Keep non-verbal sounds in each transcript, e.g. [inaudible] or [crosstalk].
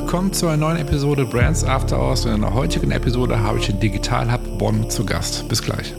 Willkommen zu einer neuen Episode Brands After Hours. In der heutigen Episode habe ich den Digital Hub Bonn zu Gast. Bis gleich.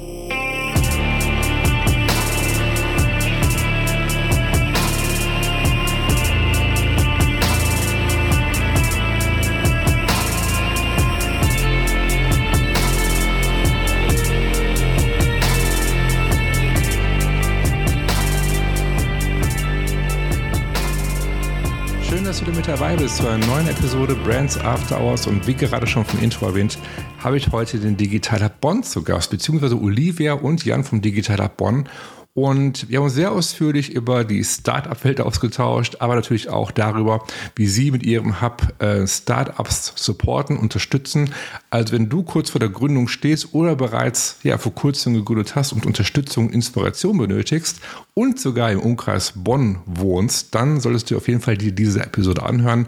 Du mit dabei bist zu einer neuen Episode Brands After Hours. Und wie gerade schon vom Intro erwähnt, habe ich heute den Digital Hub Bonn zu Gast, beziehungsweise Olivia und Jan vom Digital Hub Bonn. Und wir haben uns sehr ausführlich über die Startup-Welt ausgetauscht, aber natürlich auch darüber, wie Sie mit Ihrem Hub äh, Startups supporten, unterstützen. Also wenn du kurz vor der Gründung stehst oder bereits ja, vor kurzem gegründet hast und Unterstützung, Inspiration benötigst und sogar im Umkreis Bonn wohnst, dann solltest du auf jeden Fall dir diese Episode anhören.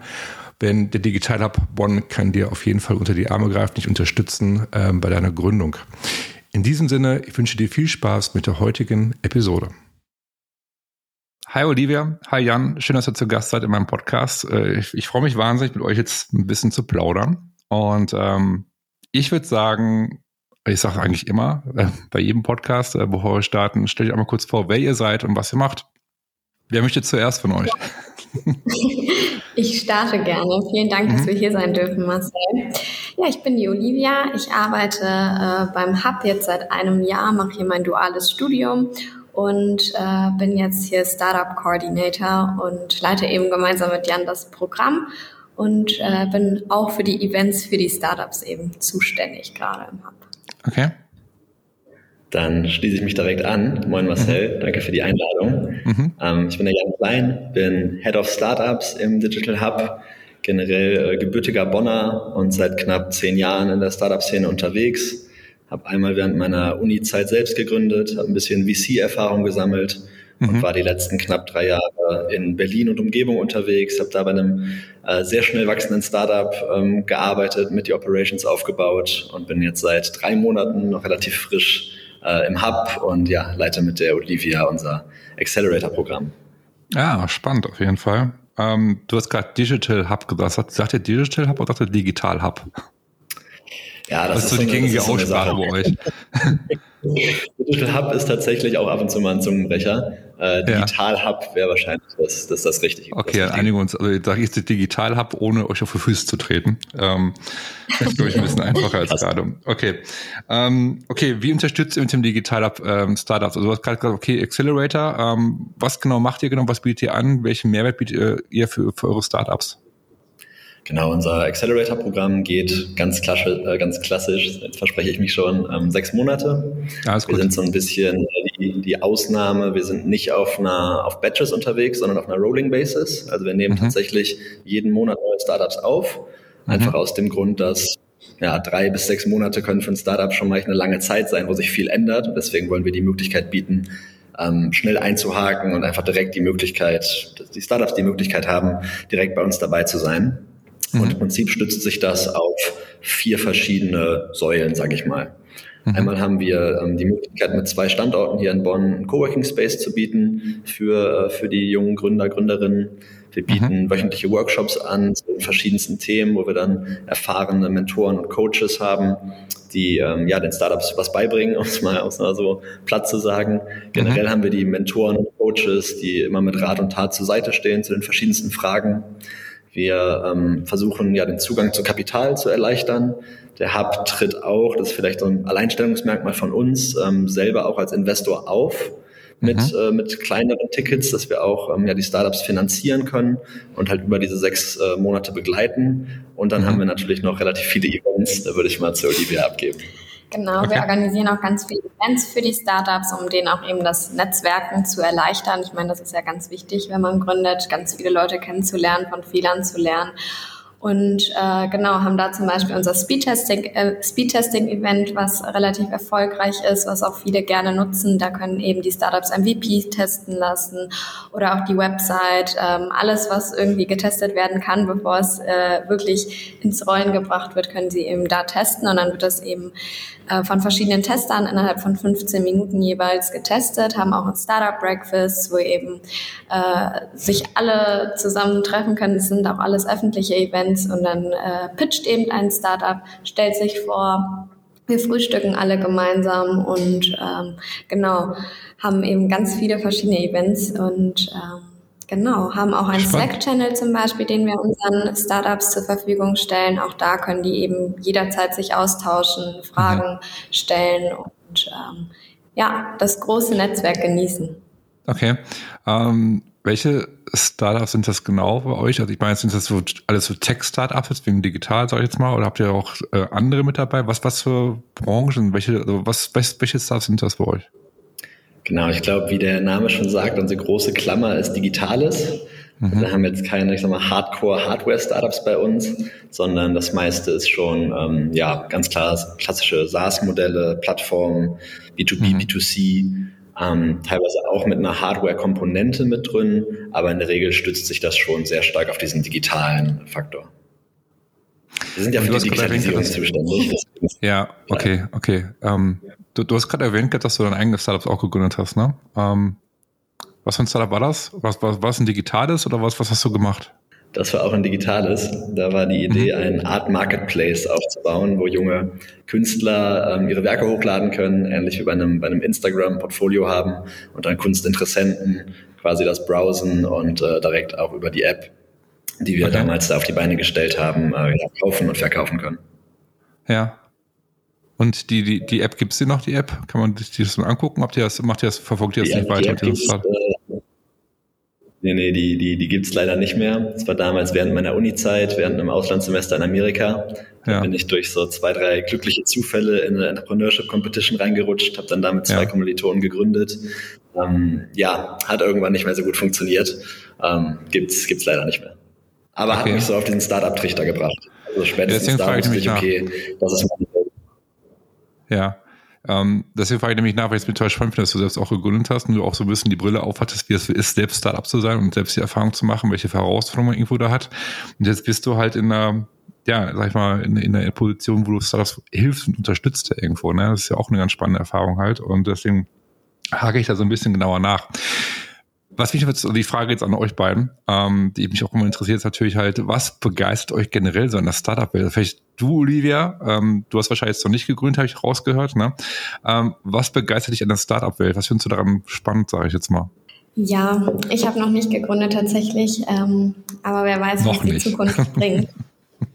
Denn der Digital Hub Bonn kann dir auf jeden Fall unter die Arme greifen, dich unterstützen äh, bei deiner Gründung. In diesem Sinne, ich wünsche dir viel Spaß mit der heutigen Episode. Hi Olivia, hi Jan, schön, dass ihr zu Gast seid in meinem Podcast. Äh, ich, ich freue mich wahnsinnig, mit euch jetzt ein bisschen zu plaudern. Und ähm, ich würde sagen, ich sage eigentlich immer äh, bei jedem Podcast, äh, bevor wir starten, stellt euch einmal kurz vor, wer ihr seid und was ihr macht. Wer möchte zuerst von euch? [laughs] Ich starte gerne. Vielen Dank, dass mhm. wir hier sein dürfen, Marcel. Ja, ich bin die Olivia. Ich arbeite äh, beim Hub jetzt seit einem Jahr, mache hier mein duales Studium und äh, bin jetzt hier Startup Coordinator und leite eben gemeinsam mit Jan das Programm und äh, bin auch für die Events für die Startups eben zuständig gerade im Hub. Okay. Dann schließe ich mich direkt an. Moin Marcel, mhm. danke für die Einladung. Mhm. Ähm, ich bin der Jan Klein, bin Head of Startups im Digital Hub, generell äh, gebürtiger Bonner und seit knapp zehn Jahren in der Startup-Szene unterwegs. Habe einmal während meiner Uni-Zeit selbst gegründet, habe ein bisschen VC-Erfahrung gesammelt mhm. und war die letzten knapp drei Jahre in Berlin und Umgebung unterwegs, habe da bei einem äh, sehr schnell wachsenden Startup ähm, gearbeitet, mit die Operations aufgebaut und bin jetzt seit drei Monaten noch relativ frisch äh, im Hub und ja, leite mit der Olivia unser Accelerator-Programm. Ja, spannend auf jeden Fall. Ähm, du hast gerade Digital Hub gesagt. Sagt ihr Digital Hub oder sagt ihr Digital Hub? Ja, das, das ist so die gängige so Aussprache bei euch. [laughs] Digital Hub ist tatsächlich auch ab und zu mal ein Zungenbrecher. Äh, Digital ja. Hub wäre wahrscheinlich das, das, das Richtige. Okay, das einigen uns. Also ich sage jetzt Digital Hub, ohne euch auf die Füße zu treten. Ähm, [laughs] das ist, glaube ich, ein bisschen einfacher als gerade. Okay. Ähm, okay, wie unterstützt ihr mit dem Digital Hub ähm, Startups? Also du hast gerade gesagt, okay, Accelerator. Ähm, was genau macht ihr genau? Was bietet ihr an? Welchen Mehrwert bietet ihr für, für eure Startups? Genau, unser Accelerator-Programm geht ganz, klassisch, äh, ganz klassisch, jetzt verspreche ich mich schon, ähm, sechs Monate. Alles gut. Wir sind so ein bisschen die, die Ausnahme. Wir sind nicht auf einer auf Batches unterwegs, sondern auf einer Rolling Basis. Also wir nehmen mhm. tatsächlich jeden Monat neue Startups auf. Mhm. Einfach aus dem Grund, dass ja, drei bis sechs Monate können für ein Startup schon mal eine lange Zeit sein, wo sich viel ändert. Und deswegen wollen wir die Möglichkeit bieten, ähm, schnell einzuhaken und einfach direkt die Möglichkeit, dass die Startups die Möglichkeit haben, direkt bei uns dabei zu sein. Mhm. Und im Prinzip stützt sich das auf vier verschiedene Säulen, sage ich mal. Mhm. Einmal haben wir ähm, die Möglichkeit, mit zwei Standorten hier in Bonn einen Coworking Space zu bieten für, äh, für die jungen Gründer, Gründerinnen. Wir bieten mhm. wöchentliche Workshops an zu den verschiedensten Themen, wo wir dann erfahrene Mentoren und Coaches haben, die ähm, ja den Startups was beibringen, [laughs] um es mal, es mal so platt zu sagen. Generell mhm. haben wir die Mentoren und Coaches, die immer mit Rat und Tat zur Seite stehen zu den verschiedensten Fragen. Wir ähm, versuchen ja den Zugang zu Kapital zu erleichtern. Der Hub tritt auch, das ist vielleicht so ein Alleinstellungsmerkmal von uns, ähm, selber auch als Investor auf mit, mhm. äh, mit kleineren Tickets, dass wir auch ähm, ja, die Startups finanzieren können und halt über diese sechs äh, Monate begleiten. Und dann mhm. haben wir natürlich noch relativ viele Events, da würde ich mal zu Olivia abgeben. Genau, okay. wir organisieren auch ganz viele Events für die Startups, um denen auch eben das Netzwerken zu erleichtern. Ich meine, das ist ja ganz wichtig, wenn man gründet, ganz viele Leute kennenzulernen, von Fehlern zu lernen. Und äh, genau, haben da zum Beispiel unser Speedtesting, äh, Speedtesting-Event, was relativ erfolgreich ist, was auch viele gerne nutzen. Da können eben die Startups MVP testen lassen oder auch die Website. Ähm, alles, was irgendwie getestet werden kann, bevor es äh, wirklich ins Rollen gebracht wird, können sie eben da testen und dann wird das eben von verschiedenen Testern innerhalb von 15 Minuten jeweils getestet, haben auch ein Startup Breakfast, wo eben äh, sich alle zusammen treffen können. Es sind auch alles öffentliche Events Events und dann äh, pitcht eben ein Startup, stellt sich vor, wir frühstücken alle gemeinsam und ähm, genau, haben eben ganz viele verschiedene Events und ähm, genau, haben auch einen Slack-Channel zum Beispiel, den wir unseren Startups zur Verfügung stellen. Auch da können die eben jederzeit sich austauschen, Fragen mhm. stellen und ähm, ja, das große Netzwerk genießen. Okay. Ähm, welche Startups sind das genau bei euch? Also ich meine, sind das so alles so Tech-Startups wegen digital, sage ich jetzt mal, oder habt ihr auch äh, andere mit dabei? Was, was für Branchen, welche, also was, welche Startups sind das bei euch? Genau, ich glaube, wie der Name schon sagt, unsere große Klammer ist Digitales. Mhm. Wir haben jetzt keine, ich sag mal, Hardcore-Hardware-Startups bei uns, sondern das meiste ist schon, ähm, ja, ganz klar klassische SaaS-Modelle, Plattformen, B2B, mhm. B2C, ähm, teilweise auch mit einer Hardware-Komponente mit drin, aber in der Regel stützt sich das schon sehr stark auf diesen digitalen Faktor. Wir sind ja für die Digitalisierung zuständig. Ja, okay, okay. Ähm, du, du, hast gerade erwähnt, dass du dein eigenes Startup auch gegründet hast, ne? Ähm, was für ein Startup war das? Was, was, war es ein digitales oder was, was hast du gemacht? Das war auch ein digitales. Da war die Idee, mhm. ein Art Marketplace aufzubauen, wo junge Künstler ähm, ihre Werke hochladen können, ähnlich wie bei einem, bei einem Instagram-Portfolio haben und dann Kunstinteressenten quasi das browsen und äh, direkt auch über die App, die wir okay. damals da auf die Beine gestellt haben, äh, kaufen und verkaufen können. Ja. Und die, die, die App, gibt es die noch, die App? Kann man sich das mal angucken? Habt ihr das, macht ihr das, verfolgt ihr das die nicht weiter? Die App Nee, nee, die, die, die gibt's leider nicht mehr. Das war damals während meiner Uni-Zeit, während einem Auslandssemester in Amerika. Da ja. bin ich durch so zwei, drei glückliche Zufälle in eine Entrepreneurship Competition reingerutscht, habe dann damit zwei ja. Kommilitonen gegründet. Ähm, ja, hat irgendwann nicht mehr so gut funktioniert. Ähm, gibt's, gibt's leider nicht mehr. Aber okay. hat mich so auf diesen Startup-Trichter gebracht. Also spätestens da wusste ich, okay, das ist meine Welt. Ja, ähm, deswegen frage ich nämlich nach, weil ich es mir total spannend finde, dass du selbst auch gegründet hast und du auch so ein bisschen die Brille aufhattest, wie es ist, selbst Startup zu sein und selbst die Erfahrung zu machen, welche Herausforderungen man irgendwo da hat. Und jetzt bist du halt in einer, ja, sag ich mal, in, in einer Position, wo du Startups hilfst und unterstützt irgendwo. Ne? Das ist ja auch eine ganz spannende Erfahrung halt. Und deswegen hake ich da so ein bisschen genauer nach. Was mich jetzt, die Frage jetzt an euch beiden, ähm, die mich auch immer interessiert, ist natürlich halt, was begeistert euch generell so in der Startup-Welt? Vielleicht du, Olivia, ähm, du hast wahrscheinlich jetzt noch nicht gegründet, habe ich rausgehört, ne? Ähm, was begeistert dich an der Startup-Welt? Was findest du daran spannend, sage ich jetzt mal? Ja, ich habe noch nicht gegründet tatsächlich, ähm, aber wer weiß, noch was nicht. die Zukunft [laughs] bringt.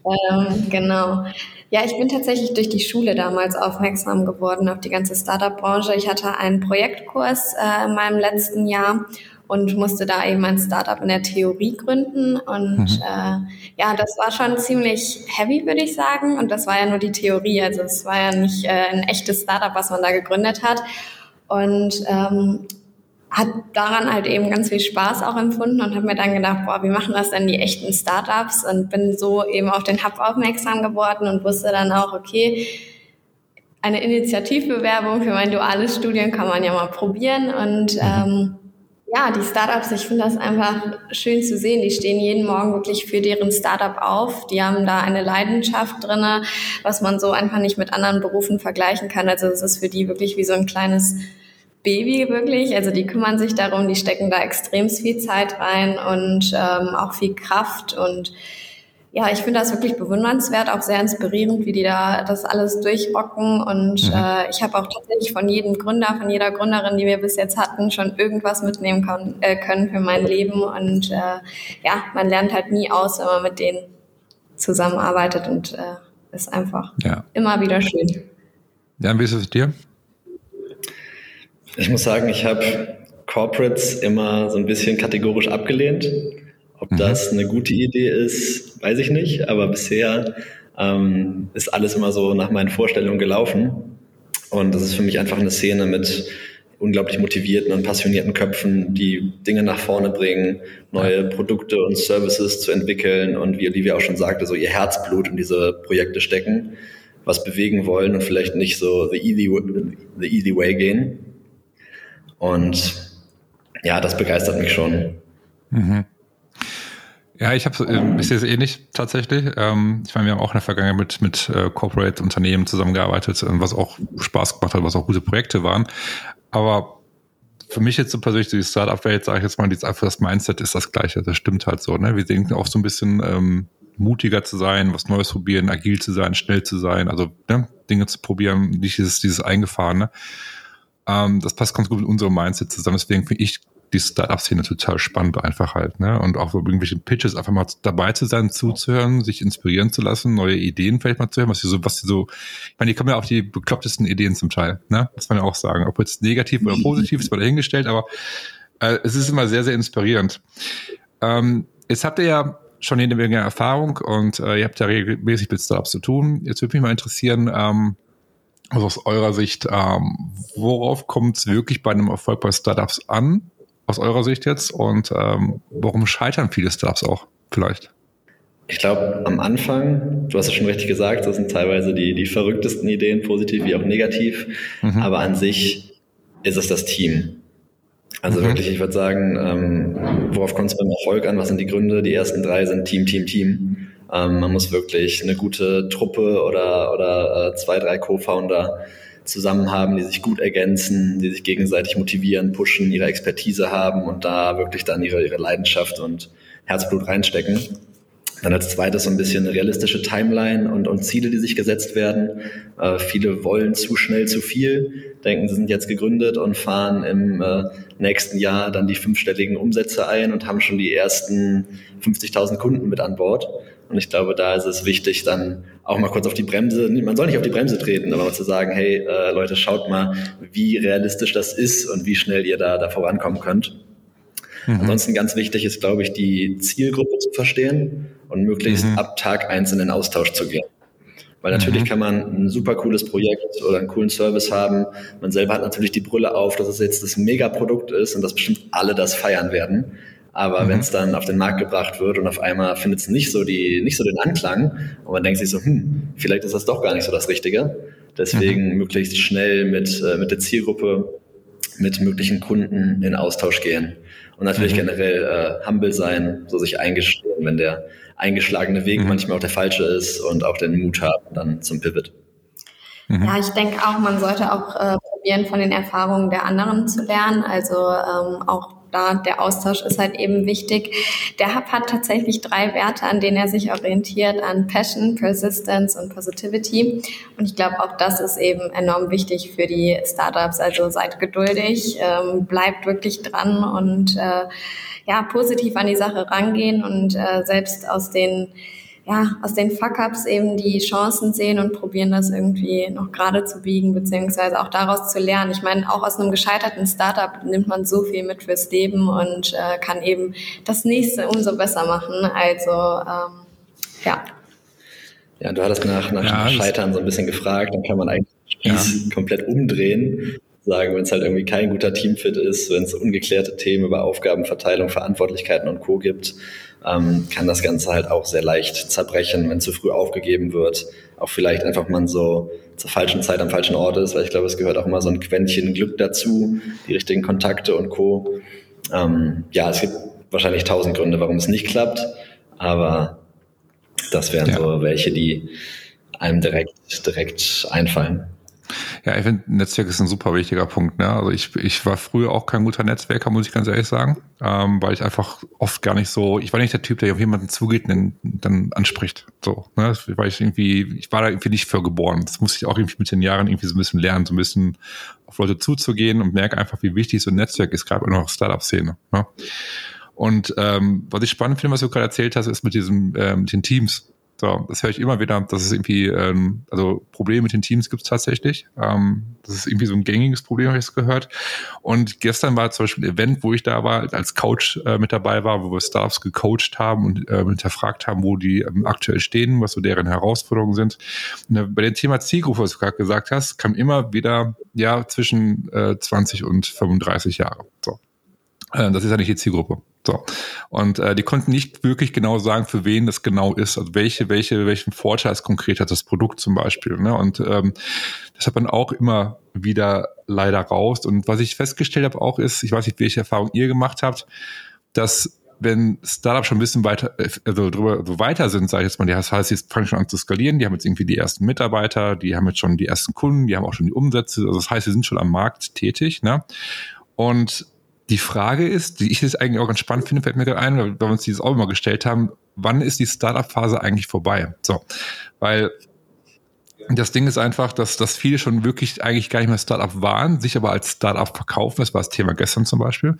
ähm, genau. Ja, ich bin tatsächlich durch die Schule damals aufmerksam geworden auf die ganze Startup-Branche. Ich hatte einen Projektkurs äh, in meinem letzten Jahr und musste da eben ein Startup in der Theorie gründen. Und mhm. äh, ja, das war schon ziemlich heavy, würde ich sagen. Und das war ja nur die Theorie. Also es war ja nicht äh, ein echtes Startup, was man da gegründet hat. Und ähm, hat daran halt eben ganz viel Spaß auch empfunden und habe mir dann gedacht, boah, wie machen das denn die echten Startups? Und bin so eben auf den Hub aufmerksam geworden und wusste dann auch, okay, eine Initiativbewerbung für mein duales Studium kann man ja mal probieren und mhm. ähm, ja, die Startups, ich finde das einfach schön zu sehen. Die stehen jeden Morgen wirklich für deren Startup auf. Die haben da eine Leidenschaft drinne, was man so einfach nicht mit anderen Berufen vergleichen kann. Also es ist für die wirklich wie so ein kleines Baby wirklich. Also die kümmern sich darum, die stecken da extrem viel Zeit rein und ähm, auch viel Kraft und ja, ich finde das wirklich bewundernswert, auch sehr inspirierend, wie die da das alles durchrocken. Und mhm. äh, ich habe auch tatsächlich von jedem Gründer, von jeder Gründerin, die wir bis jetzt hatten, schon irgendwas mitnehmen kann, äh, können für mein Leben. Und äh, ja, man lernt halt nie aus, wenn man mit denen zusammenarbeitet und äh, ist einfach ja. immer wieder schön. Jan, wie ist es mit dir? Ich muss sagen, ich habe Corporates immer so ein bisschen kategorisch abgelehnt. Ob mhm. das eine gute Idee ist, weiß ich nicht, aber bisher ähm, ist alles immer so nach meinen Vorstellungen gelaufen. Und das ist für mich einfach eine Szene mit unglaublich motivierten und passionierten Köpfen, die Dinge nach vorne bringen, neue Produkte und Services zu entwickeln und wie Olivia auch schon sagte, so ihr Herzblut in diese Projekte stecken, was bewegen wollen und vielleicht nicht so the easy, the easy way gehen. Und ja, das begeistert mich schon. Mhm. Ja, ich habe äh, ich sehe es ähnlich tatsächlich. Ähm, ich meine, wir haben auch in der Vergangenheit mit mit äh, Corporate Unternehmen zusammengearbeitet, äh, was auch Spaß gemacht hat, was auch gute Projekte waren. Aber für mich jetzt so persönlich die Startup-Welt, sage ich jetzt mal, die einfach das Mindset ist das gleiche. Das stimmt halt so. Ne? Wir denken auch so ein bisschen ähm, mutiger zu sein, was Neues probieren, agil zu sein, schnell zu sein, also ne, Dinge zu probieren, nicht dieses, dieses Eingefahrene. Ähm, das passt ganz gut mit unserem Mindset zusammen. Deswegen finde ich die Startup-Szene total spannend einfach halt, ne? Und auch so irgendwelche Pitches einfach mal dabei zu sein, zuzuhören, sich inspirieren zu lassen, neue Ideen vielleicht mal zu hören, was sie so, was sie so, ich meine, die kommen ja auch die beklopptesten Ideen zum Teil, ne? Kann man ja auch sagen. Ob jetzt negativ oder positiv ist mal dahingestellt, aber äh, es ist immer sehr, sehr inspirierend. Ähm, jetzt habt ihr ja schon jede Menge Erfahrung und äh, ihr habt ja regelmäßig mit Startups zu tun. Jetzt würde mich mal interessieren, ähm, also aus eurer Sicht, ähm, worauf kommt es wirklich bei einem Erfolg bei Startups an? Aus eurer Sicht jetzt? Und ähm, warum scheitern viele Startups auch vielleicht? Ich glaube, am Anfang, du hast es schon richtig gesagt, das sind teilweise die, die verrücktesten Ideen, positiv wie auch negativ. Mhm. Aber an sich ist es das Team. Also mhm. wirklich, ich würde sagen, ähm, worauf kommt es beim Erfolg an? Was sind die Gründe? Die ersten drei sind Team, Team, Team. Ähm, man muss wirklich eine gute Truppe oder, oder äh, zwei, drei Co-Founder zusammen haben, die sich gut ergänzen, die sich gegenseitig motivieren, pushen, ihre Expertise haben und da wirklich dann ihre, ihre Leidenschaft und Herzblut reinstecken. Dann als zweites so ein bisschen eine realistische Timeline und, und Ziele, die sich gesetzt werden. Äh, viele wollen zu schnell zu viel, denken, sie sind jetzt gegründet und fahren im äh, nächsten Jahr dann die fünfstelligen Umsätze ein und haben schon die ersten 50.000 Kunden mit an Bord. Und ich glaube, da ist es wichtig, dann auch mal kurz auf die Bremse, man soll nicht auf die Bremse treten, aber mal zu sagen, hey äh, Leute, schaut mal, wie realistisch das ist und wie schnell ihr da, da vorankommen könnt. Mhm. Ansonsten ganz wichtig ist, glaube ich, die Zielgruppe zu verstehen und möglichst mhm. ab Tag eins in den Austausch zu gehen. Weil natürlich mhm. kann man ein super cooles Projekt oder einen coolen Service haben. Man selber hat natürlich die Brille auf, dass es jetzt das Megaprodukt ist und dass bestimmt alle das feiern werden. Aber mhm. wenn es dann auf den Markt gebracht wird und auf einmal findet es nicht so die, nicht so den Anklang und man denkt sich so, hm, vielleicht ist das doch gar nicht so das Richtige. Deswegen mhm. möglichst schnell mit, äh, mit der Zielgruppe, mit möglichen Kunden in Austausch gehen. Und natürlich mhm. generell äh, humble sein, so sich eingestehen, wenn der eingeschlagene Weg mhm. manchmal auch der falsche ist und auch den Mut haben dann zum Pivot. Mhm. Ja, ich denke auch, man sollte auch äh, probieren, von den Erfahrungen der anderen zu lernen. Also ähm, auch da der Austausch ist halt eben wichtig. Der Hub hat tatsächlich drei Werte, an denen er sich orientiert, an Passion, Persistence und Positivity. Und ich glaube, auch das ist eben enorm wichtig für die Startups. Also seid geduldig, ähm, bleibt wirklich dran und äh, ja, positiv an die Sache rangehen und äh, selbst aus den ja, aus den Fuck-Ups eben die Chancen sehen und probieren das irgendwie noch gerade zu biegen, beziehungsweise auch daraus zu lernen. Ich meine, auch aus einem gescheiterten Startup nimmt man so viel mit fürs Leben und äh, kann eben das nächste umso besser machen. Also, ähm, ja. Ja, du hattest nach, nach ja, Scheitern so ein bisschen gefragt, dann kann man eigentlich ja. komplett umdrehen sagen, wenn es halt irgendwie kein guter Teamfit ist, wenn es ungeklärte Themen über Aufgabenverteilung, Verantwortlichkeiten und Co. gibt, ähm, kann das Ganze halt auch sehr leicht zerbrechen, wenn zu früh aufgegeben wird. Auch vielleicht einfach man so zur falschen Zeit am falschen Ort ist, weil ich glaube, es gehört auch immer so ein Quäntchen Glück dazu, die richtigen Kontakte und Co. Ähm, ja, es gibt wahrscheinlich tausend Gründe, warum es nicht klappt, aber das wären ja. so welche, die einem direkt, direkt einfallen. Ja, ich finde, Netzwerk ist ein super wichtiger Punkt. Ne? Also ich, ich war früher auch kein guter Netzwerker, muss ich ganz ehrlich sagen, ähm, weil ich einfach oft gar nicht so, ich war nicht der Typ, der auf jemanden zugeht und dann, dann anspricht. So, ne? Weil ich irgendwie, ich war da irgendwie nicht für geboren. Das musste ich auch irgendwie mit den Jahren irgendwie so ein bisschen lernen, so ein bisschen auf Leute zuzugehen und merke einfach, wie wichtig so ein Netzwerk ist, gerade in der Startup-Szene. Ne? Und ähm, was ich spannend finde, was du gerade erzählt hast, ist mit diesem, ähm, mit den Teams. So, das höre ich immer wieder, dass es irgendwie, ähm, also Probleme mit den Teams gibt es tatsächlich. Ähm, das ist irgendwie so ein gängiges Problem, habe ich es gehört. Und gestern war zum Beispiel ein Event, wo ich da war, als Coach äh, mit dabei war, wo wir Staffs gecoacht haben und äh, hinterfragt haben, wo die ähm, aktuell stehen, was so deren Herausforderungen sind. Und, äh, bei dem Thema Zielgruppe, was du gerade gesagt hast, kam immer wieder ja zwischen äh, 20 und 35 Jahre. So. Äh, das ist ja nicht die Zielgruppe. So. Und äh, die konnten nicht wirklich genau sagen, für wen das genau ist, also welche, welche, welchen Vorteil es konkret hat, das Produkt zum Beispiel. Ne? Und ähm, das hat man auch immer wieder leider raus. Und was ich festgestellt habe auch ist, ich weiß nicht, welche Erfahrung ihr gemacht habt, dass wenn Startups schon ein bisschen weiter, äh, also drüber so weiter sind, sage ich jetzt mal, das heißt, jetzt fangen schon an zu skalieren, die haben jetzt irgendwie die ersten Mitarbeiter, die haben jetzt schon die ersten Kunden, die haben auch schon die Umsätze, also das heißt, sie sind schon am Markt tätig, ne? Und die Frage ist, die ich jetzt eigentlich auch ganz spannend finde, fällt mir gerade ein, weil wir uns dieses auch immer gestellt haben, wann ist die Startup-Phase eigentlich vorbei? So, weil das Ding ist einfach, dass, dass viele schon wirklich eigentlich gar nicht mehr Startup waren, sich aber als Startup verkaufen, das war das Thema gestern zum Beispiel,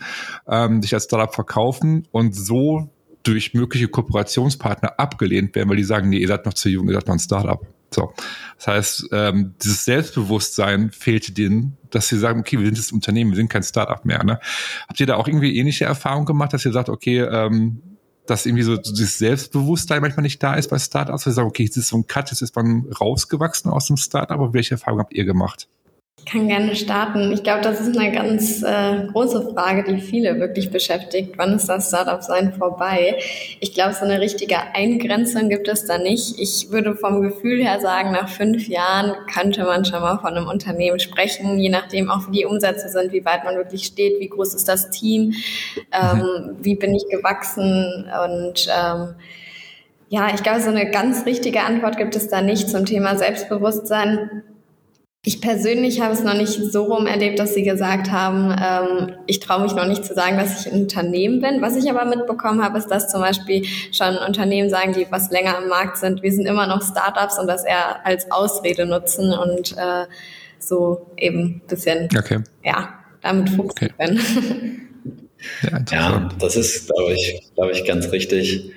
ähm, sich als Startup verkaufen und so durch mögliche Kooperationspartner abgelehnt werden, weil die sagen, nee, ihr seid noch zu jung, ihr seid noch ein Startup. So. Das heißt, ähm, dieses Selbstbewusstsein fehlt denen, dass sie sagen, okay, wir sind das Unternehmen, wir sind kein Startup mehr. Ne? Habt ihr da auch irgendwie ähnliche Erfahrungen gemacht, dass ihr sagt, okay, ähm, dass irgendwie so dieses Selbstbewusstsein manchmal nicht da ist bei Startups, dass ihr sagt, okay, jetzt ist so ein Cut, jetzt ist man rausgewachsen aus dem Startup, aber welche Erfahrungen habt ihr gemacht? Ich kann gerne starten. Ich glaube, das ist eine ganz äh, große Frage, die viele wirklich beschäftigt. Wann ist das Startup-Sein vorbei? Ich glaube, so eine richtige Eingrenzung gibt es da nicht. Ich würde vom Gefühl her sagen, nach fünf Jahren könnte man schon mal von einem Unternehmen sprechen, je nachdem auch wie die Umsätze sind, wie weit man wirklich steht, wie groß ist das Team, ähm, mhm. wie bin ich gewachsen und ähm, ja, ich glaube, so eine ganz richtige Antwort gibt es da nicht zum Thema Selbstbewusstsein. Ich persönlich habe es noch nicht so rum erlebt, dass sie gesagt haben, ähm, ich traue mich noch nicht zu sagen, dass ich ein Unternehmen bin. Was ich aber mitbekommen habe, ist, dass zum Beispiel schon Unternehmen sagen, die was länger am Markt sind, wir sind immer noch Startups und das eher als Ausrede nutzen und äh, so eben ein bisschen, okay. ja, damit fuchsen okay. können. [laughs] Ja, ja, das ist, glaube ich, glaube ich, ganz richtig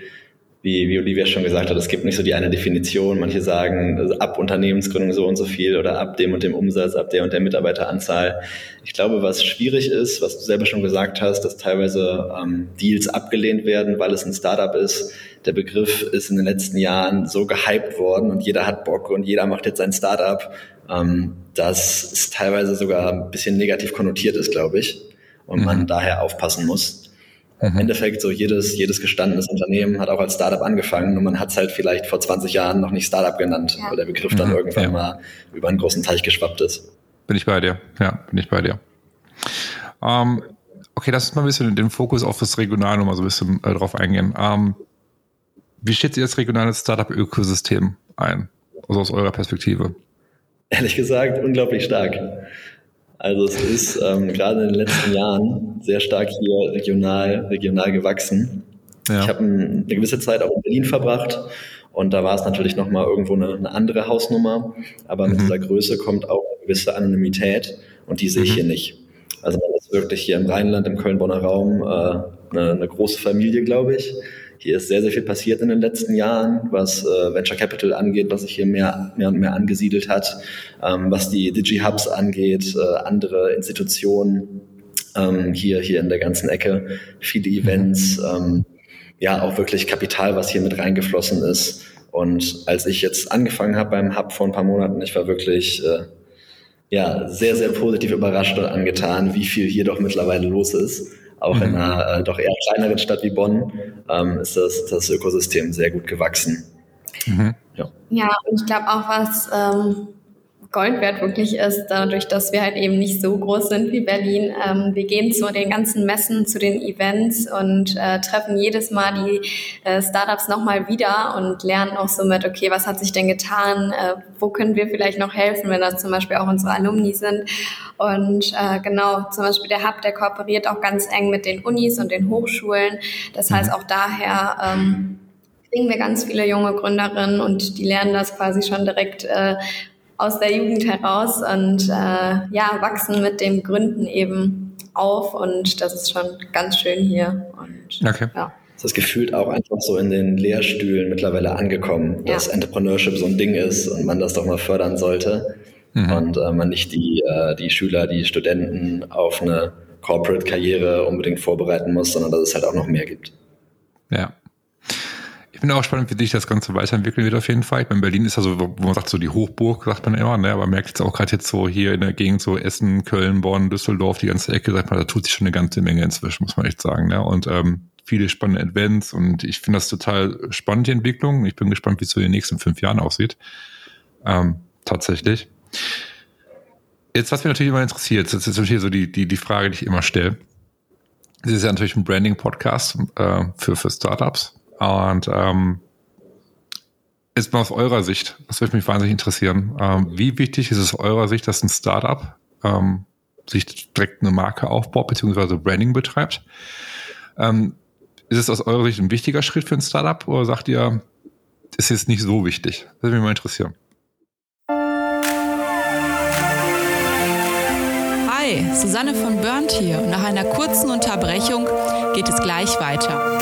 wie, wie Olivia schon gesagt hat, es gibt nicht so die eine Definition. Manche sagen, also ab Unternehmensgründung so und so viel oder ab dem und dem Umsatz, ab der und der Mitarbeiteranzahl. Ich glaube, was schwierig ist, was du selber schon gesagt hast, dass teilweise ähm, Deals abgelehnt werden, weil es ein Startup ist. Der Begriff ist in den letzten Jahren so gehypt worden und jeder hat Bock und jeder macht jetzt sein Startup, ähm, dass es teilweise sogar ein bisschen negativ konnotiert ist, glaube ich. Und mhm. man daher aufpassen muss. Im mhm. Endeffekt so jedes, jedes gestandenes Unternehmen hat auch als Startup angefangen und man hat es halt vielleicht vor 20 Jahren noch nicht Startup genannt, ja. weil der Begriff dann mhm, irgendwann ja. mal über einen großen Teich geschwappt ist. Bin ich bei dir, ja, bin ich bei dir. Ähm, okay, lass uns mal ein bisschen den Fokus auf das Regional nochmal so ein bisschen äh, drauf eingehen. Ähm, wie schätzt ihr das regionale Startup-Ökosystem ein, also aus eurer Perspektive? Ehrlich gesagt, unglaublich stark. Also es ist ähm, gerade in den letzten Jahren sehr stark hier regional, regional gewachsen. Ja. Ich habe eine gewisse Zeit auch in Berlin verbracht und da war es natürlich nochmal irgendwo eine, eine, andere Hausnummer. Aber mit mhm. dieser Größe kommt auch eine gewisse Anonymität und die sehe ich mhm. hier nicht. Also man ist wirklich hier im Rheinland, im Köln-Bonner Raum äh, eine, eine große Familie, glaube ich. Hier ist sehr, sehr viel passiert in den letzten Jahren, was äh, Venture Capital angeht, was sich hier mehr, mehr und mehr angesiedelt hat, ähm, was die Digi-Hubs angeht, äh, andere Institutionen ähm, hier, hier in der ganzen Ecke, viele Events, ähm, ja, auch wirklich Kapital, was hier mit reingeflossen ist. Und als ich jetzt angefangen habe beim Hub vor ein paar Monaten, ich war wirklich äh, ja, sehr, sehr positiv überrascht und angetan, wie viel hier doch mittlerweile los ist. Auch mhm. in einer äh, doch eher kleineren Stadt wie Bonn ähm, ist das, das Ökosystem sehr gut gewachsen. Mhm. Ja. ja, und ich glaube auch, was ähm, Gold wert wirklich ist, dadurch, dass wir halt eben nicht so groß sind wie Berlin. Ähm, wir gehen zu den ganzen Messen, zu den Events und äh, treffen jedes Mal die äh, Startups nochmal wieder und lernen auch so mit, okay, was hat sich denn getan? Äh, wo können wir vielleicht noch helfen, wenn das zum Beispiel auch unsere Alumni sind? Und äh, genau, zum Beispiel der Hub, der kooperiert auch ganz eng mit den Unis und den Hochschulen. Das heißt, mhm. auch daher ähm, kriegen wir ganz viele junge Gründerinnen und die lernen das quasi schon direkt äh, aus der Jugend heraus und äh, ja, wachsen mit dem Gründen eben auf und das ist schon ganz schön hier. Und, okay. Ja. Das ist gefühlt auch einfach so in den Lehrstühlen mittlerweile angekommen, dass ja. Entrepreneurship so ein Ding ist und man das doch mal fördern sollte mhm. und äh, man nicht die, äh, die Schüler, die Studenten auf eine Corporate-Karriere unbedingt vorbereiten muss, sondern dass es halt auch noch mehr gibt. Ja, bin auch gespannt, wie sich das Ganze weiterentwickeln wird auf jeden Fall. Ich meine, Berlin ist also, wo man sagt, so die Hochburg, sagt man immer, ne? aber man merkt jetzt auch gerade jetzt so hier in der Gegend so Essen, Köln, Bonn, Düsseldorf, die ganze Ecke, sagt man, da tut sich schon eine ganze Menge inzwischen, muss man echt sagen. Ne? Und ähm, viele spannende Events und ich finde das total spannend, die Entwicklung. Ich bin gespannt, wie es so in den nächsten fünf Jahren aussieht. Ähm, tatsächlich. Jetzt, was mich natürlich immer interessiert, das ist natürlich so die, die, die Frage, die ich immer stelle. Das ist ja natürlich ein Branding-Podcast äh, für, für Startups. Und ähm, ist mal aus eurer Sicht, das würde mich wahnsinnig interessieren, ähm, wie wichtig ist es aus eurer Sicht, dass ein Startup ähm, sich direkt eine Marke aufbaut, beziehungsweise Branding betreibt? Ähm, Ist es aus eurer Sicht ein wichtiger Schritt für ein Startup oder sagt ihr, ist jetzt nicht so wichtig? Das würde mich mal interessieren. Hi, Susanne von Burnt hier nach einer kurzen Unterbrechung geht es gleich weiter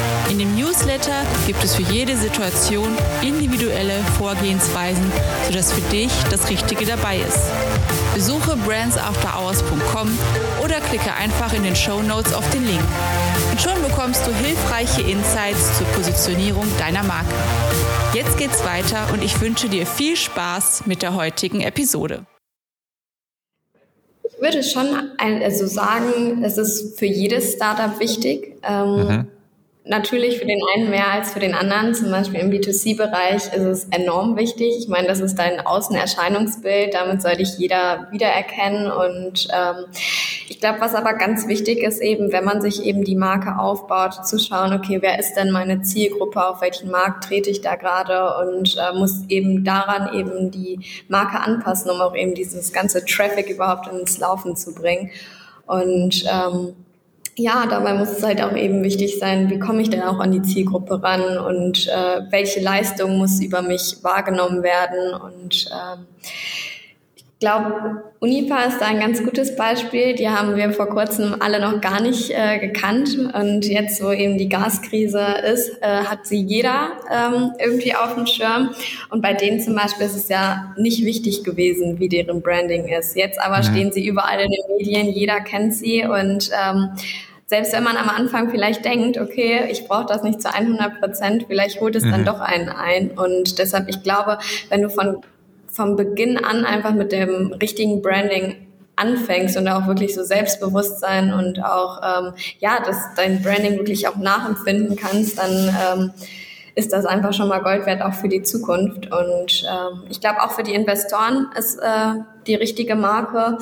In dem Newsletter gibt es für jede Situation individuelle Vorgehensweisen, sodass für dich das Richtige dabei ist. Besuche brandsafterhours.com oder klicke einfach in den Show Notes auf den Link. Und schon bekommst du hilfreiche Insights zur Positionierung deiner Marke. Jetzt geht's weiter und ich wünsche dir viel Spaß mit der heutigen Episode. Ich würde schon also sagen, es ist für jedes Startup wichtig. Ähm, mhm Natürlich für den einen mehr als für den anderen. Zum Beispiel im B2C-Bereich ist es enorm wichtig. Ich meine, das ist dein Außenerscheinungsbild. Damit soll dich jeder wiedererkennen. Und ähm, ich glaube, was aber ganz wichtig ist, eben, wenn man sich eben die Marke aufbaut, zu schauen, okay, wer ist denn meine Zielgruppe? Auf welchen Markt trete ich da gerade? Und äh, muss eben daran eben die Marke anpassen, um auch eben dieses ganze Traffic überhaupt ins Laufen zu bringen. Und ähm, ja, dabei muss es halt auch eben wichtig sein, wie komme ich denn auch an die Zielgruppe ran und äh, welche Leistung muss über mich wahrgenommen werden. Und ich glaube, Unipa ist da ein ganz gutes Beispiel. Die haben wir vor kurzem alle noch gar nicht äh, gekannt. Und jetzt, wo eben die Gaskrise ist, äh, hat sie jeder ähm, irgendwie auf dem Schirm. Und bei denen zum Beispiel ist es ja nicht wichtig gewesen, wie deren Branding ist. Jetzt aber mhm. stehen sie überall in den Medien, jeder kennt sie und ähm, selbst wenn man am Anfang vielleicht denkt, okay, ich brauche das nicht zu 100 Prozent, vielleicht holt es mhm. dann doch einen ein. Und deshalb, ich glaube, wenn du von, von Beginn an einfach mit dem richtigen Branding anfängst und auch wirklich so Selbstbewusstsein und auch, ähm, ja, dass dein Branding wirklich auch nachempfinden kannst, dann ähm, ist das einfach schon mal Gold wert, auch für die Zukunft. Und ähm, ich glaube, auch für die Investoren ist äh, die richtige Marke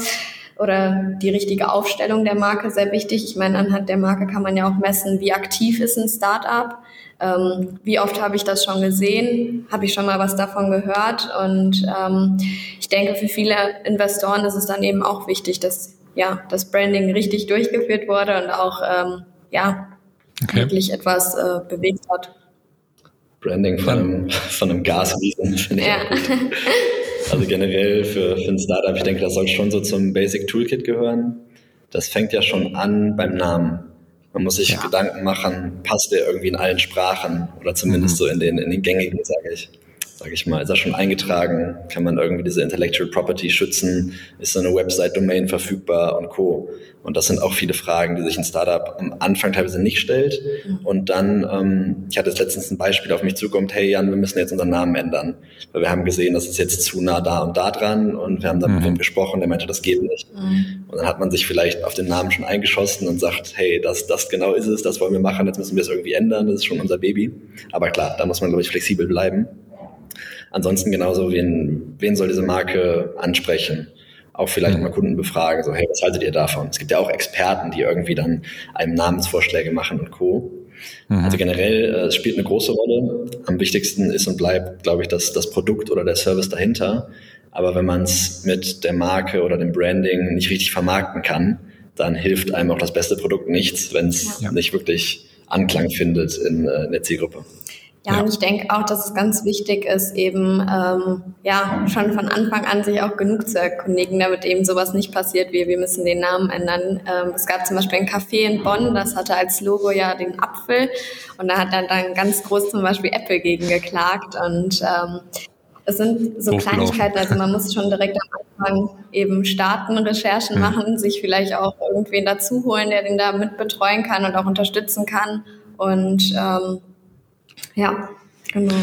oder die richtige Aufstellung der Marke sehr wichtig. Ich meine, anhand der Marke kann man ja auch messen, wie aktiv ist ein Startup. Ähm, wie oft habe ich das schon gesehen? Habe ich schon mal was davon gehört? Und ähm, ich denke, für viele Investoren ist es dann eben auch wichtig, dass ja das Branding richtig durchgeführt wurde und auch ähm, ja okay. wirklich etwas äh, bewegt hat. Branding von einem, [laughs] von einem Gasriesen [laughs] finde ich ja. gut. Also generell für, für ein Startup, ich denke, das soll schon so zum Basic Toolkit gehören. Das fängt ja schon an beim Namen. Man muss sich ja. Gedanken machen, passt der irgendwie in allen Sprachen oder zumindest mhm. so in den, in den gängigen, sage ich sage ich mal, ist das schon eingetragen? Kann man irgendwie diese Intellectual Property schützen? Ist so eine Website-Domain verfügbar und Co. Und das sind auch viele Fragen, die sich ein Startup am Anfang teilweise nicht stellt. Und dann, ähm, ich hatte jetzt letztens ein Beispiel auf mich zukommt, hey Jan, wir müssen jetzt unseren Namen ändern. Weil wir haben gesehen, das ist jetzt zu nah da und da dran und wir haben dann mhm. mit ihm gesprochen, der meinte, das geht nicht. Mhm. Und dann hat man sich vielleicht auf den Namen schon eingeschossen und sagt, hey, das, das genau ist es, das wollen wir machen, jetzt müssen wir es irgendwie ändern, das ist schon unser Baby. Aber klar, da muss man, glaube ich, flexibel bleiben. Ansonsten genauso, wen, wen soll diese Marke ansprechen? Auch vielleicht mhm. mal Kunden befragen, so, hey, was haltet ihr davon? Es gibt ja auch Experten, die irgendwie dann einem Namensvorschläge machen und Co. Mhm. Also generell, äh, es spielt eine große Rolle. Am wichtigsten ist und bleibt, glaube ich, das, das Produkt oder der Service dahinter. Aber wenn man es mit der Marke oder dem Branding nicht richtig vermarkten kann, dann hilft einem auch das beste Produkt nichts, wenn es ja. nicht wirklich Anklang findet in, äh, in der Zielgruppe. Ja, ja, und ich denke auch, dass es ganz wichtig ist, eben ähm, ja schon von Anfang an sich auch genug zu erkundigen, damit eben sowas nicht passiert, wie wir müssen den Namen ändern. Ähm, es gab zum Beispiel ein Café in Bonn, das hatte als Logo ja den Apfel und da hat dann, dann ganz groß zum Beispiel Apple gegen geklagt und ähm, es sind so Kleinigkeiten, also man muss schon direkt am Anfang eben starten, Recherchen mhm. machen, sich vielleicht auch irgendwen dazu holen, der den da mit betreuen kann und auch unterstützen kann und ähm, ja, genau.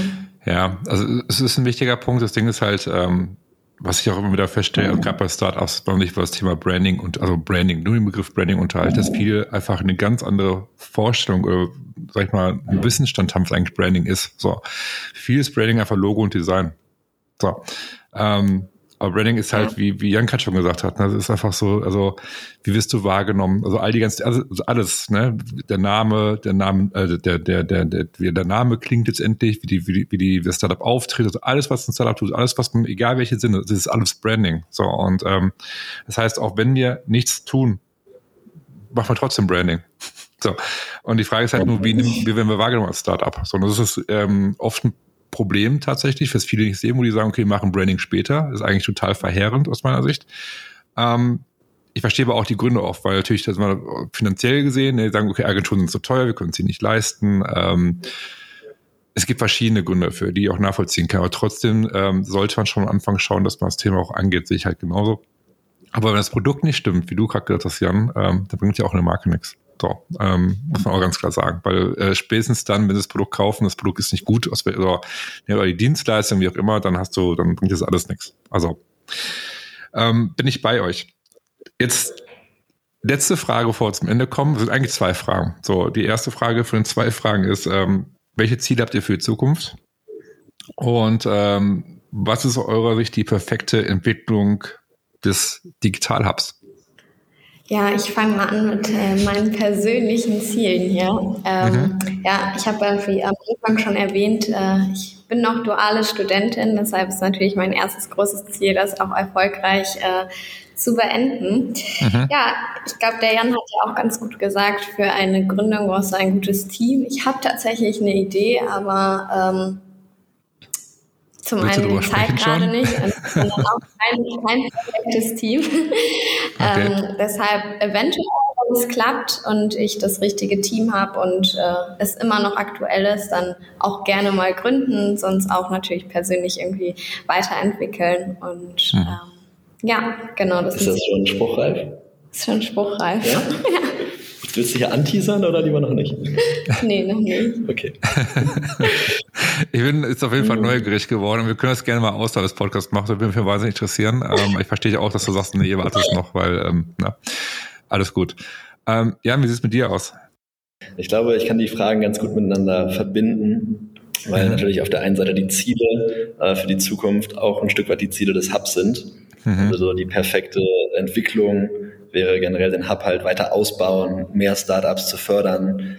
Ja, also es ist ein wichtiger Punkt. Das Ding ist halt, ähm, was ich auch immer wieder feststelle, mhm. gerade bei Startups, man sich über das Thema Branding und also Branding, nur den Begriff Branding unterhält, dass viele einfach eine ganz andere Vorstellung oder sag ich mal, einen Wissensstand haben, was eigentlich Branding ist. So. Viel ist Branding einfach Logo und Design. So. Ähm, aber Branding ist halt, wie, wie Jan gerade schon gesagt hat, ne, das ist einfach so, also wie wirst du wahrgenommen? Also all die ganzen, also alles, ne? Der Name, der Name, äh, der, der, der, der, wie der Name klingt letztendlich, wie die, wie die, wie die das Startup auftritt, also alles, was ein Startup tut, alles, was man, egal welche Sinne, das ist alles Branding. So, und ähm, das heißt, auch wenn wir nichts tun, machen wir trotzdem Branding. So. Und die Frage ist halt nur, wie, wie werden wir wahrgenommen als Startup? So, und das ist ähm, oft ein Problem tatsächlich, was viele nicht sehen, wo die sagen, okay, machen Branding später. Das ist eigentlich total verheerend aus meiner Sicht. Ähm, ich verstehe aber auch die Gründe oft, weil natürlich das mal finanziell gesehen, die sagen, okay, Agenturen sind so teuer, wir können sie nicht leisten. Ähm, es gibt verschiedene Gründe dafür, die ich auch nachvollziehen kann. Aber trotzdem ähm, sollte man schon am Anfang schauen, dass man das Thema auch angeht, sehe ich halt genauso. Aber wenn das Produkt nicht stimmt, wie du gerade gesagt hast, Jan, ähm, dann bringt ja auch eine Marke nichts. So, ähm, muss man auch ganz klar sagen. Weil äh, spätestens dann, wenn sie das Produkt kaufen, das Produkt ist nicht gut, also, oder die Dienstleistung, wie auch immer, dann hast du, dann bringt das alles nichts. Also ähm, bin ich bei euch. Jetzt letzte Frage, bevor wir zum Ende kommen, sind eigentlich zwei Fragen. So, die erste Frage von den zwei Fragen ist, ähm, welche Ziele habt ihr für die Zukunft? Und ähm, was ist aus eurer Sicht die perfekte Entwicklung des Digital Hubs? Ja, ich fange mal an mit äh, meinen persönlichen Zielen hier. Ähm, mhm. Ja, ich habe äh, wie am Anfang schon erwähnt, äh, ich bin noch duale Studentin, deshalb ist natürlich mein erstes großes Ziel, das auch erfolgreich äh, zu beenden. Mhm. Ja, ich glaube, der Jan hat ja auch ganz gut gesagt, für eine Gründung brauchst du ein gutes Team. Ich habe tatsächlich eine Idee, aber ähm, zum Willst einen die Zeit gerade nicht, sondern [laughs] auch kein, kein perfektes Team. [laughs] Okay. Ähm, deshalb eventuell, wenn es klappt und ich das richtige Team habe und äh, es immer noch aktuell ist, dann auch gerne mal gründen, sonst auch natürlich persönlich irgendwie weiterentwickeln. Und mhm. ähm, ja, genau. Das ist das schon spruchreif? Ist schon spruchreif. Ja? [laughs] ja. Willst du hier anteasern oder lieber noch nicht? nee, noch nicht. Okay. Ich bin jetzt auf jeden Fall mhm. neugierig geworden und wir können das gerne mal außerhalb des Podcasts machen. Das würde mich wahnsinnig interessieren. Ähm, ich verstehe auch, dass du sagst, nee, ihr wartet noch, weil, ähm, na, alles gut. Ähm, Jan, wie sieht es mit dir aus? Ich glaube, ich kann die Fragen ganz gut miteinander verbinden, weil mhm. natürlich auf der einen Seite die Ziele äh, für die Zukunft auch ein Stück weit die Ziele des Hubs sind. Mhm. Also die perfekte Entwicklung wäre generell den Hub halt weiter ausbauen, mehr Startups zu fördern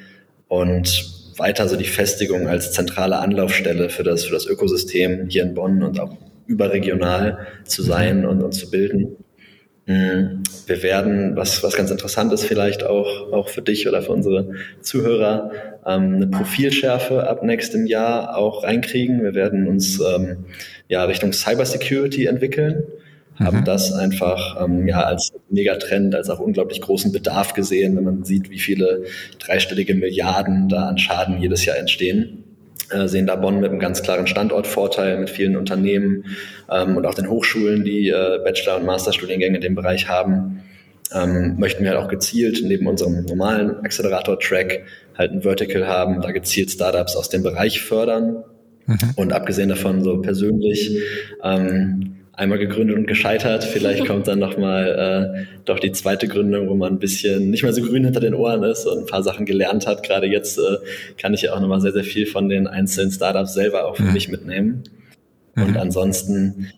und weiter so die Festigung als zentrale Anlaufstelle für das, für das Ökosystem hier in Bonn und auch überregional zu sein und, und zu bilden. Mhm. Wir werden, was, was ganz interessant ist vielleicht auch, auch für dich oder für unsere Zuhörer, ähm, eine Profilschärfe ab nächstem Jahr auch reinkriegen. Wir werden uns ähm, ja Richtung Cybersecurity entwickeln haben mhm. das einfach ähm, ja als Megatrend, als auch unglaublich großen Bedarf gesehen, wenn man sieht, wie viele dreistellige Milliarden da an Schaden jedes Jahr entstehen. Äh, sehen da Bonn mit einem ganz klaren Standortvorteil, mit vielen Unternehmen ähm, und auch den Hochschulen, die äh, Bachelor- und Masterstudiengänge in dem Bereich haben. Ähm, möchten wir halt auch gezielt neben unserem normalen Accelerator-Track halt ein Vertical haben, da gezielt Startups aus dem Bereich fördern. Mhm. Und abgesehen davon so persönlich ähm, einmal gegründet und gescheitert. Vielleicht kommt dann nochmal äh, doch die zweite Gründung, wo man ein bisschen nicht mehr so grün hinter den Ohren ist und ein paar Sachen gelernt hat. Gerade jetzt äh, kann ich ja auch nochmal sehr, sehr viel von den einzelnen Startups selber auch für mhm. mich mitnehmen. Und mhm. ansonsten,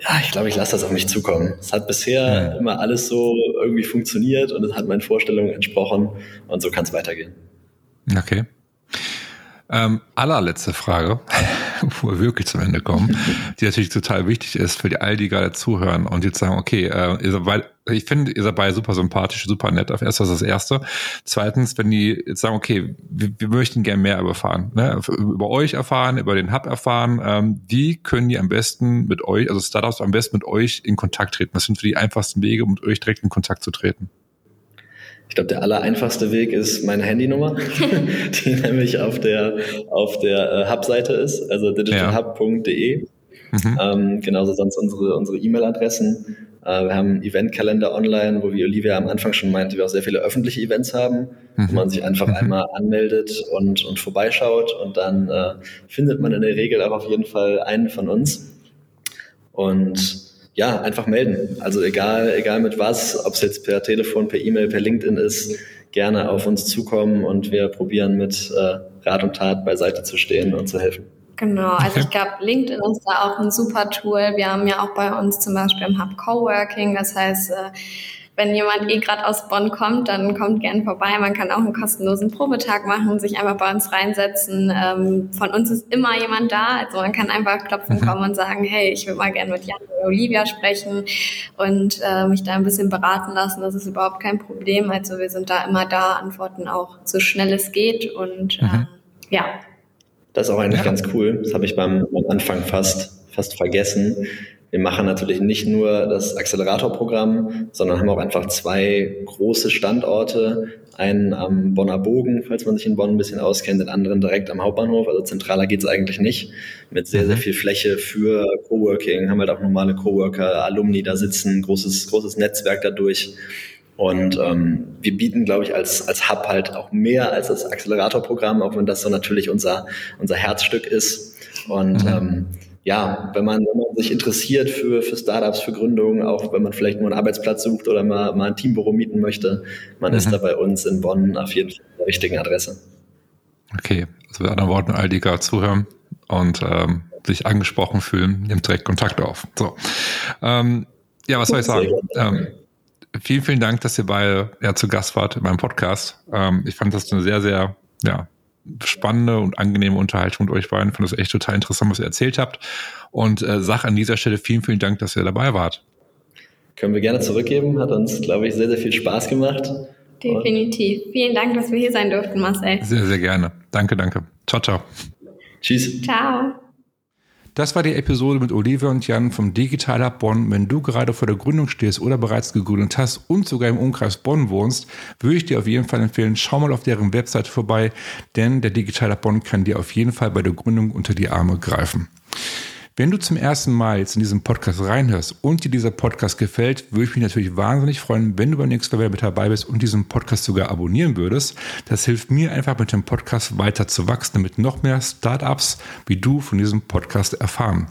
ja, ich glaube, ich lasse das auf mich zukommen. Es hat bisher mhm. immer alles so irgendwie funktioniert und es hat meinen Vorstellungen entsprochen und so kann es weitergehen. Okay. Ähm, allerletzte Frage. Wo wir wirklich zum Ende kommen, [laughs] die natürlich total wichtig ist für die, all die gerade zuhören und jetzt sagen, okay, äh, seid, ich finde, ihr seid beide super sympathisch, super nett. Auf erst das ist das Erste. Zweitens, wenn die jetzt sagen, okay, wir, wir möchten gerne mehr erfahren, ne? über euch erfahren, über den Hub erfahren, ähm, wie können die am besten mit euch, also Startups am besten mit euch in Kontakt treten? Was sind für die einfachsten Wege, um mit euch direkt in Kontakt zu treten? Ich glaube, der allereinfachste Weg ist meine Handynummer, [laughs] die nämlich auf der, auf der äh, Hub-Seite ist, also digitalhub.de. Mhm. Ähm, genauso sonst unsere, unsere E-Mail-Adressen. Äh, wir haben einen Eventkalender online, wo wie Olivia am Anfang schon meinte, wir auch sehr viele öffentliche Events haben, mhm. wo man sich einfach mhm. einmal anmeldet und, und vorbeischaut und dann äh, findet man in der Regel auch auf jeden Fall einen von uns. Und ja, einfach melden. Also egal, egal mit was, ob es jetzt per Telefon, per E-Mail, per LinkedIn ist, gerne auf uns zukommen und wir probieren mit äh, Rat und Tat beiseite zu stehen und zu helfen. Genau, also ich glaube, LinkedIn ist da auch ein super Tool. Wir haben ja auch bei uns zum Beispiel im Hub Coworking, das heißt, äh, wenn jemand eh gerade aus Bonn kommt, dann kommt gern vorbei. Man kann auch einen kostenlosen Probetag machen, sich einfach bei uns reinsetzen. Ähm, von uns ist immer jemand da. Also man kann einfach klopfen mhm. kommen und sagen, hey, ich würde mal gerne mit Jan oder Olivia sprechen und äh, mich da ein bisschen beraten lassen. Das ist überhaupt kein Problem. Also wir sind da immer da, antworten auch so schnell es geht und mhm. äh, ja. Das ist auch eigentlich ja. ganz cool. Das habe ich beim, beim Anfang fast, fast vergessen. Wir machen natürlich nicht nur das Accelerator-Programm, sondern haben auch einfach zwei große Standorte. Einen am Bonner Bogen, falls man sich in Bonn ein bisschen auskennt, den anderen direkt am Hauptbahnhof. Also zentraler geht es eigentlich nicht. Mit sehr, sehr mhm. viel Fläche für Coworking, haben halt auch normale Coworker, Alumni da sitzen, großes, großes Netzwerk dadurch. Und ähm, wir bieten, glaube ich, als, als Hub halt auch mehr als das Accelerator-Programm, auch wenn das so natürlich unser, unser Herzstück ist. Und mhm. ähm, ja, wenn man, wenn man sich interessiert für, für Startups, für Gründungen, auch wenn man vielleicht nur einen Arbeitsplatz sucht oder mal, mal ein Teambüro mieten möchte, man mhm. ist da bei uns in Bonn auf jeden Fall an der richtigen Adresse. Okay, also mit anderen Worten, all die gerade zuhören und ähm, sich angesprochen fühlen, nimmt direkt Kontakt auf. So. Ähm, ja, was soll ich sagen? Ähm, vielen, vielen Dank, dass ihr beide ja, zu Gast wart in meinem Podcast. Ähm, ich fand das eine sehr, sehr ja, spannende und angenehme Unterhaltung mit euch beiden. Ich fand das echt total interessant, was ihr erzählt habt. Und äh, sag an dieser Stelle vielen, vielen Dank, dass ihr dabei wart. Können wir gerne zurückgeben. Hat uns, glaube ich, sehr, sehr viel Spaß gemacht. Definitiv. Und Vielen Dank, dass wir hier sein durften, Marcel. Sehr, sehr gerne. Danke, danke. Ciao, ciao. Tschüss. Ciao. Das war die Episode mit Olivia und Jan vom Digital Hub Bonn. Wenn du gerade vor der Gründung stehst oder bereits gegründet hast und sogar im Umkreis Bonn wohnst, würde ich dir auf jeden Fall empfehlen, schau mal auf deren Webseite vorbei, denn der Digital Hub Bonn kann dir auf jeden Fall bei der Gründung unter die Arme greifen. Wenn du zum ersten Mal jetzt in diesen Podcast reinhörst und dir dieser Podcast gefällt, würde ich mich natürlich wahnsinnig freuen, wenn du beim nächsten Mal mit dabei bist und diesen Podcast sogar abonnieren würdest. Das hilft mir einfach mit dem Podcast weiter zu wachsen, damit noch mehr Startups wie du von diesem Podcast erfahren.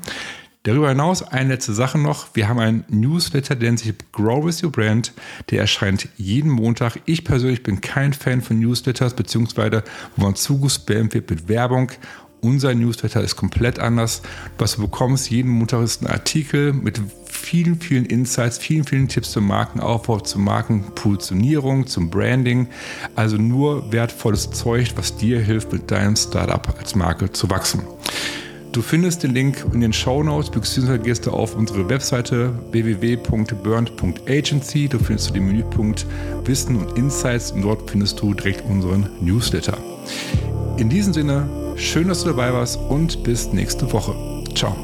Darüber hinaus eine letzte Sache noch. Wir haben einen Newsletter, der nennt sich Grow with Your Brand. Der erscheint jeden Montag. Ich persönlich bin kein Fan von Newsletters, beziehungsweise wo man zugespammt wird mit Werbung. Unser Newsletter ist komplett anders. Was du bekommst, jeden Montag ist ein Artikel mit vielen, vielen Insights, vielen, vielen Tipps zum Markenaufbau, zur Markenpositionierung, zum Branding. Also nur wertvolles Zeug, was dir hilft, mit deinem Startup als Marke zu wachsen. Du findest den Link in den Show Notes, beziehungsweise gehst du auf unsere Webseite www.burnt.agency. Da findest du den Menüpunkt Wissen und Insights und dort findest du direkt unseren Newsletter. In diesem Sinne, Schön, dass du dabei warst und bis nächste Woche. Ciao.